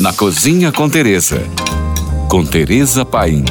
Na Cozinha com Teresa. Com Teresa Paim.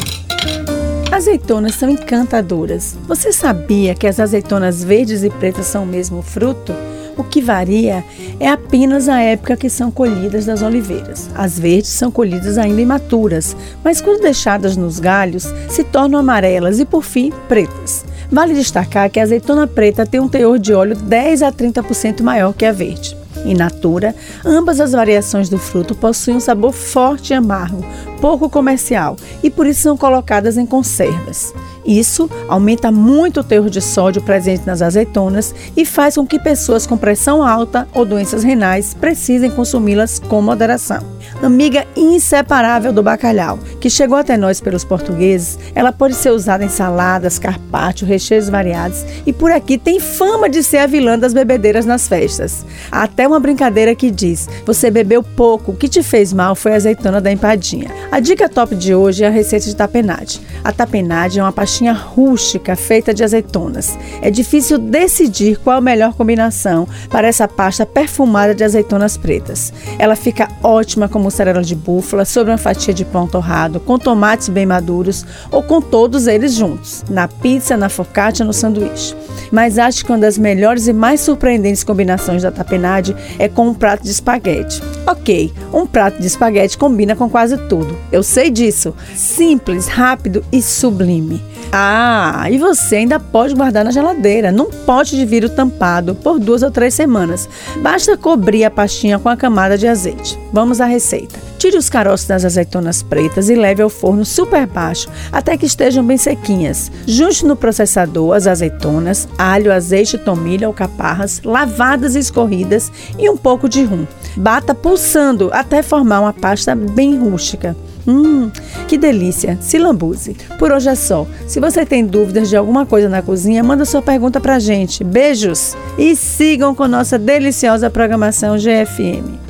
Azeitonas são encantadoras. Você sabia que as azeitonas verdes e pretas são o mesmo fruto? O que varia é apenas a época que são colhidas das oliveiras. As verdes são colhidas ainda imaturas, mas quando deixadas nos galhos, se tornam amarelas e, por fim, pretas. Vale destacar que a azeitona preta tem um teor de óleo 10 a 30% maior que a verde. In natura, ambas as variações do fruto possuem um sabor forte e amargo, pouco comercial, e por isso são colocadas em conservas. Isso aumenta muito o teor de sódio presente nas azeitonas e faz com que pessoas com pressão alta ou doenças renais precisem consumi-las com moderação. Amiga inseparável do bacalhau, que chegou até nós pelos portugueses, ela pode ser usada em saladas, carpaccio, recheios variados e por aqui tem fama de ser a vilã das bebedeiras nas festas. Até uma brincadeira que diz: você bebeu pouco, o que te fez mal foi a azeitona da empadinha. A dica top de hoje é a receita de tapenade. A tapenade é uma pastinha rústica feita de azeitonas. É difícil decidir qual a melhor combinação para essa pasta perfumada de azeitonas pretas. Ela fica ótima com mussarela de búfala, sobre uma fatia de pão torrado, com tomates bem maduros ou com todos eles juntos, na pizza, na focaccia, no sanduíche. Mas acho que uma das melhores e mais surpreendentes combinações da tapenade é com um prato de espaguete. Ok, um prato de espaguete combina com quase tudo. Eu sei disso. Simples, rápido e sublime. Ah, e você ainda pode guardar na geladeira, num pote de vidro tampado, por duas ou três semanas. Basta cobrir a pastinha com a camada de azeite. Vamos à receita. Tire os caroços das azeitonas pretas e leve ao forno super baixo até que estejam bem sequinhas. Junte no processador as azeitonas, alho, azeite, tomilho, alcaparras, lavadas e escorridas e um pouco de rum. Bata pulsando até formar uma pasta bem rústica. Hum, que delícia! Se lambuze. Por hoje é só. Se você tem dúvidas de alguma coisa na cozinha, manda sua pergunta pra gente. Beijos! E sigam com nossa deliciosa programação GFM.